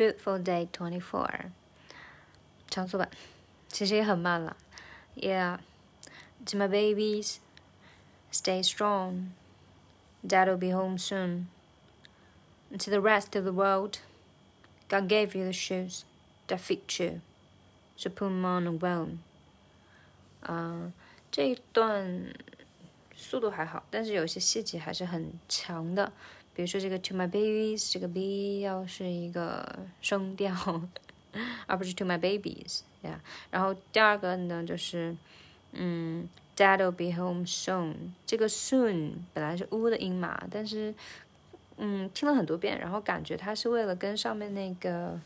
beautiful day twenty four，长速版，其实也很慢了。Yeah, to my babies, stay strong. Dad'll be home soon. And to the rest of the world, God gave you the shoes that fit you, so put them on well. 啊，这一段速度还好，但是有些细节还是很强的。 比如说这个 to my babies，这个 b 要是一个声调，而不是 to my babies，呀。然后第二个呢，就是嗯，dad will be home soon。这个 soon 本来是 u 的音嘛，但是嗯，听了很多遍，然后感觉它是为了跟上面那个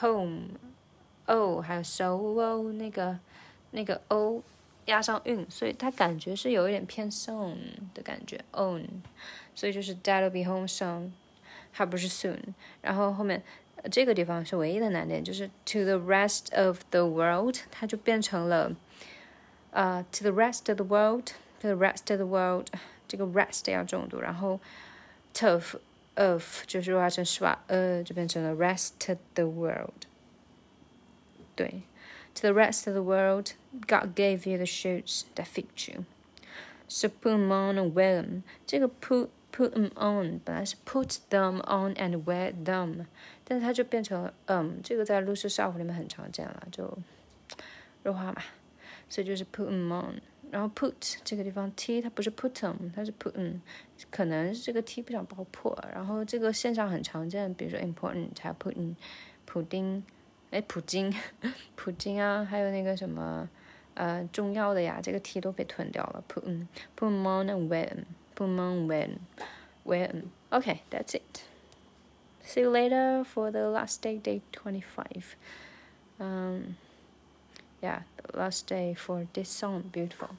home，oh，还有 so o 那个那个 o 押上韵，所以它感觉是有一点偏 soon 的感觉 own。所以就是 Dad'll be home soon，还不是 soon。然后后面这个地方是唯一的难点，就是 to the rest of the world，它就变成了呃 to the rest of the world，to the rest of the world，这个 rest 要重读，然后 tough of 就是化成是吧？呃，就变成了 rest the world。对 ，to the rest of the world，God gave you the shoes that fit you。So put them on and wear them。这个 put put them on，本来是 put them on and wear them，但是它就变成了嗯，这个在 loose shelf 里面很常见了，就弱化嘛，所以就是 put them on。然后 put 这个地方 t 它不是 put them，它是 put them，可能这个 t 不想爆破。然后这个线上很常见，比如说 important 还有 put in，普丁， 哎，普京，普京啊，还有那个什么呃重要的呀，这个 t 都被吞掉了。put them，put them on and wear them。Pokemon when when okay that's it see you later for the last day day 25 um yeah the last day for this song beautiful